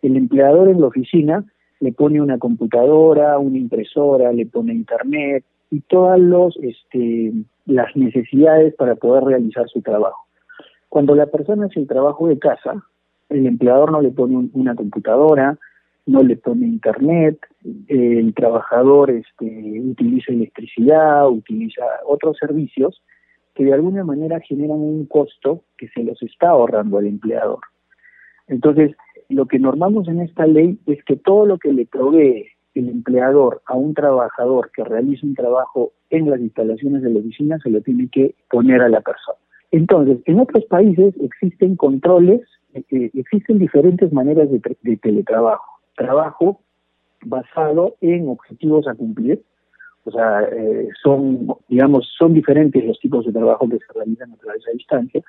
el empleador en la oficina le pone una computadora, una impresora, le pone internet y todas los, este, las necesidades para poder realizar su trabajo. Cuando la persona hace el trabajo de casa, el empleador no le pone una computadora, no le pone internet, el trabajador este, utiliza electricidad, utiliza otros servicios que de alguna manera generan un costo que se los está ahorrando al empleador. Entonces, lo que normamos en esta ley es que todo lo que le provee el empleador a un trabajador que realiza un trabajo en las instalaciones de la oficina, se lo tiene que poner a la persona. Entonces, en otros países existen controles, eh, existen diferentes maneras de, teletrabajo. Trabajo basado en objetivos a cumplir, o sea, eh, son, digamos, son diferentes los tipos de trabajo que se realizan a través de distancia.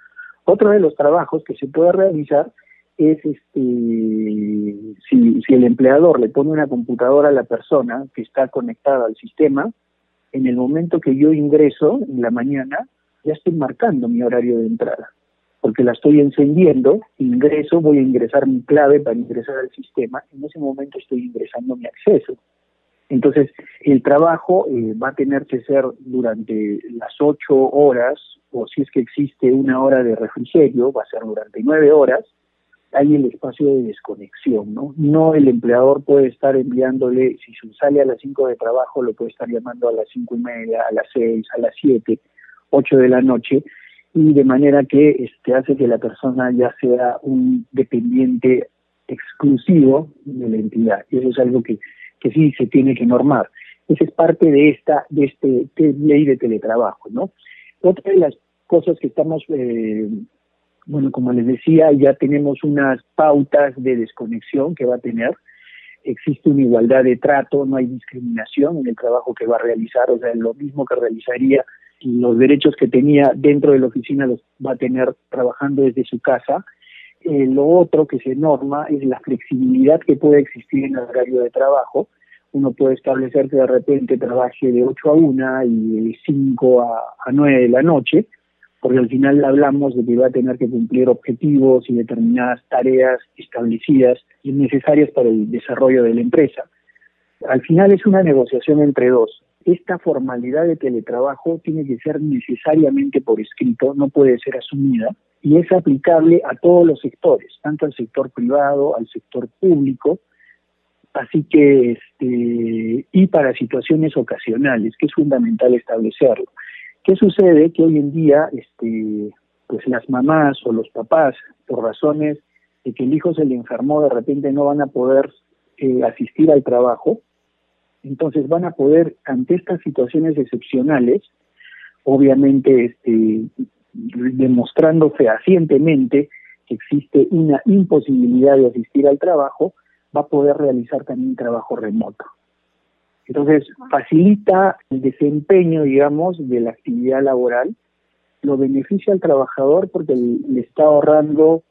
Otro de los trabajos que se puede realizar es este si, si el empleador le pone una computadora a la persona que está conectada al sistema, en el momento que yo ingreso en la mañana, ya estoy marcando mi horario de entrada, porque la estoy encendiendo, ingreso, voy a ingresar mi clave para ingresar al sistema, en ese momento estoy ingresando mi acceso. Entonces, el trabajo eh, va a tener que ser durante las ocho horas, o si es que existe una hora de refrigerio, va a ser durante nueve horas, hay el espacio de desconexión, ¿no? No el empleador puede estar enviándole, si sale a las cinco de trabajo, lo puede estar llamando a las cinco y media, a las seis, a las siete, ocho de la noche, y de manera que este, hace que la persona ya sea un dependiente exclusivo de la entidad. Y eso es algo que que sí se tiene que normar. Esa es parte de esta de este ley de teletrabajo, ¿no? Otra de las cosas que estamos, eh, bueno, como les decía, ya tenemos unas pautas de desconexión que va a tener. Existe una igualdad de trato, no hay discriminación en el trabajo que va a realizar, o sea, lo mismo que realizaría los derechos que tenía dentro de la oficina los va a tener trabajando desde su casa. Eh, lo otro que se norma es la flexibilidad que puede existir en el horario de trabajo uno puede establecer que de repente trabaje de 8 a 1 y de 5 a, a 9 de la noche, porque al final hablamos de que va a tener que cumplir objetivos y determinadas tareas establecidas y necesarias para el desarrollo de la empresa. Al final es una negociación entre dos. Esta formalidad de teletrabajo tiene que ser necesariamente por escrito, no puede ser asumida, y es aplicable a todos los sectores, tanto al sector privado, al sector público, Así que, este, y para situaciones ocasionales, que es fundamental establecerlo. ¿Qué sucede? Que hoy en día, este, pues las mamás o los papás, por razones de que el hijo se le enfermó, de repente no van a poder eh, asistir al trabajo, entonces van a poder, ante estas situaciones excepcionales, obviamente este, demostrando fehacientemente que existe una imposibilidad de asistir al trabajo, va a poder realizar también trabajo remoto. Entonces, facilita el desempeño, digamos, de la actividad laboral, lo beneficia al trabajador porque le está ahorrando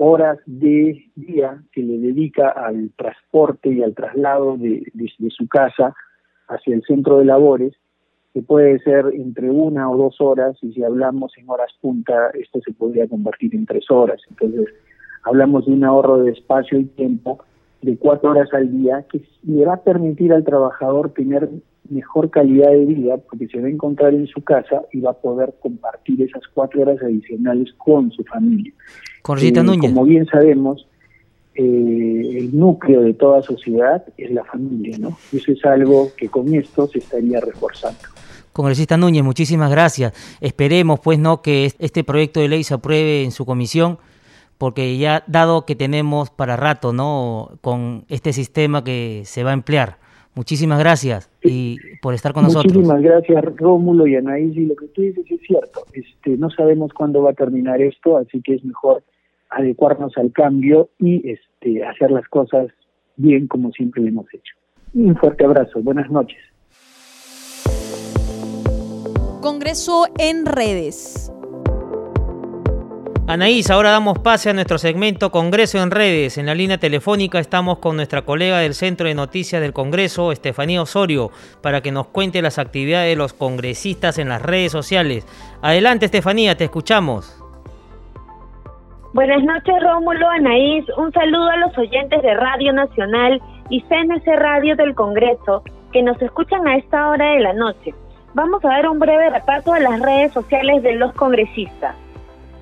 horas de día que le dedica al transporte y al traslado de, su casa hacia el centro de labores, que puede ser entre una o dos horas, y si hablamos en horas punta, esto se podría convertir en tres horas. Entonces, hablamos de un ahorro de espacio y tiempo de cuatro horas al día que le va a permitir al trabajador tener mejor calidad de vida porque se va a encontrar en su casa y va a poder compartir esas cuatro horas adicionales con su familia. Con eh, Como bien sabemos, eh, el núcleo de toda sociedad es la familia, ¿no? Eso es algo que con esto se estaría reforzando. Congresista Núñez, muchísimas gracias. Esperemos, pues, no que este proyecto de ley se apruebe en su comisión porque ya dado que tenemos para rato, ¿no? Con este sistema que se va a emplear. Muchísimas gracias y por estar con nosotros. Muchísimas gracias Rómulo y Anaís y lo que tú dices es cierto. Este, no sabemos cuándo va a terminar esto, así que es mejor adecuarnos al cambio y este, hacer las cosas bien como siempre lo hemos hecho. Un fuerte abrazo, buenas noches. Congreso en redes. Anaís, ahora damos pase a nuestro segmento Congreso en redes. En la línea telefónica estamos con nuestra colega del Centro de Noticias del Congreso, Estefanía Osorio, para que nos cuente las actividades de los congresistas en las redes sociales. Adelante, Estefanía, te escuchamos. Buenas noches, Rómulo, Anaís. Un saludo a los oyentes de Radio Nacional y CNC Radio del Congreso que nos escuchan a esta hora de la noche. Vamos a dar un breve repaso de las redes sociales de los congresistas.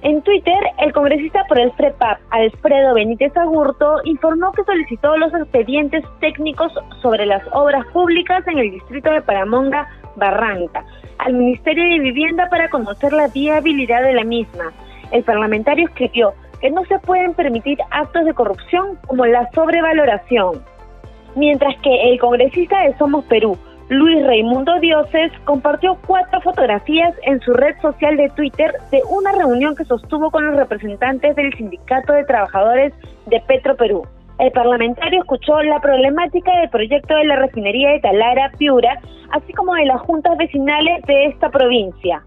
En Twitter, el congresista por el FREPAP, Alfredo Benítez Agurto, informó que solicitó los expedientes técnicos sobre las obras públicas en el distrito de Paramonga, Barranca, al Ministerio de Vivienda para conocer la viabilidad de la misma. El parlamentario escribió que no se pueden permitir actos de corrupción como la sobrevaloración. mientras que el congresista de Somos Perú, Luis Raimundo Dioses, compartió cuatro fotografías en su red social de Twitter de una reunión que sostuvo con los representantes del Sindicato de Trabajadores de Petro Perú. El parlamentario escuchó la problemática del proyecto de la refinería de Talara, Piura, así como de las juntas vecinales de esta provincia.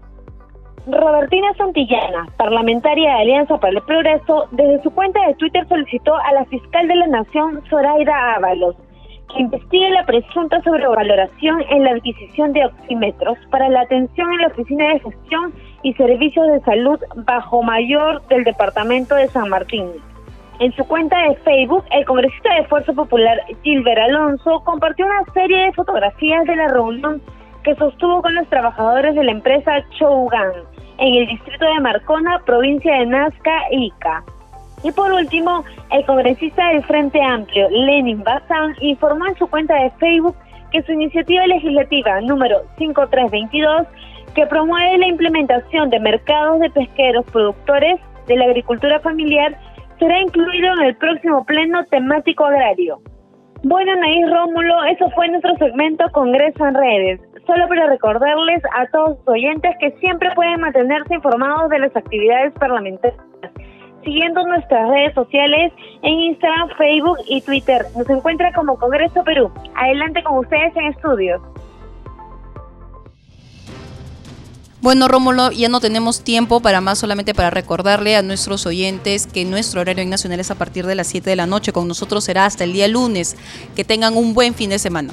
Robertina Santillana, parlamentaria de Alianza para el Progreso, desde su cuenta de Twitter solicitó a la fiscal de la Nación, Zoraida Ábalos, que investigue la presunta sobrevaloración en la adquisición de oxímetros para la atención en la Oficina de Gestión y Servicios de Salud Bajo Mayor del Departamento de San Martín. En su cuenta de Facebook, el congresista de Fuerza Popular Gilbert Alonso compartió una serie de fotografías de la reunión que sostuvo con los trabajadores de la empresa Chougan en el distrito de Marcona, provincia de Nazca, Ica. Y por último, el congresista del Frente Amplio, Lenin Bazán, informó en su cuenta de Facebook que su iniciativa legislativa número 5322, que promueve la implementación de mercados de pesqueros productores de la agricultura familiar, será incluido en el próximo pleno temático agrario. Bueno, Naís Rómulo, eso fue nuestro segmento Congreso en Redes. Solo para recordarles a todos los oyentes que siempre pueden mantenerse informados de las actividades parlamentarias siguiendo nuestras redes sociales en Instagram, Facebook y Twitter. Nos encuentra como Congreso Perú. Adelante con ustedes en estudios. Bueno, Rómulo, ya no tenemos tiempo para más, solamente para recordarle a nuestros oyentes que nuestro horario en Nacional es a partir de las 7 de la noche. Con nosotros será hasta el día lunes. Que tengan un buen fin de semana.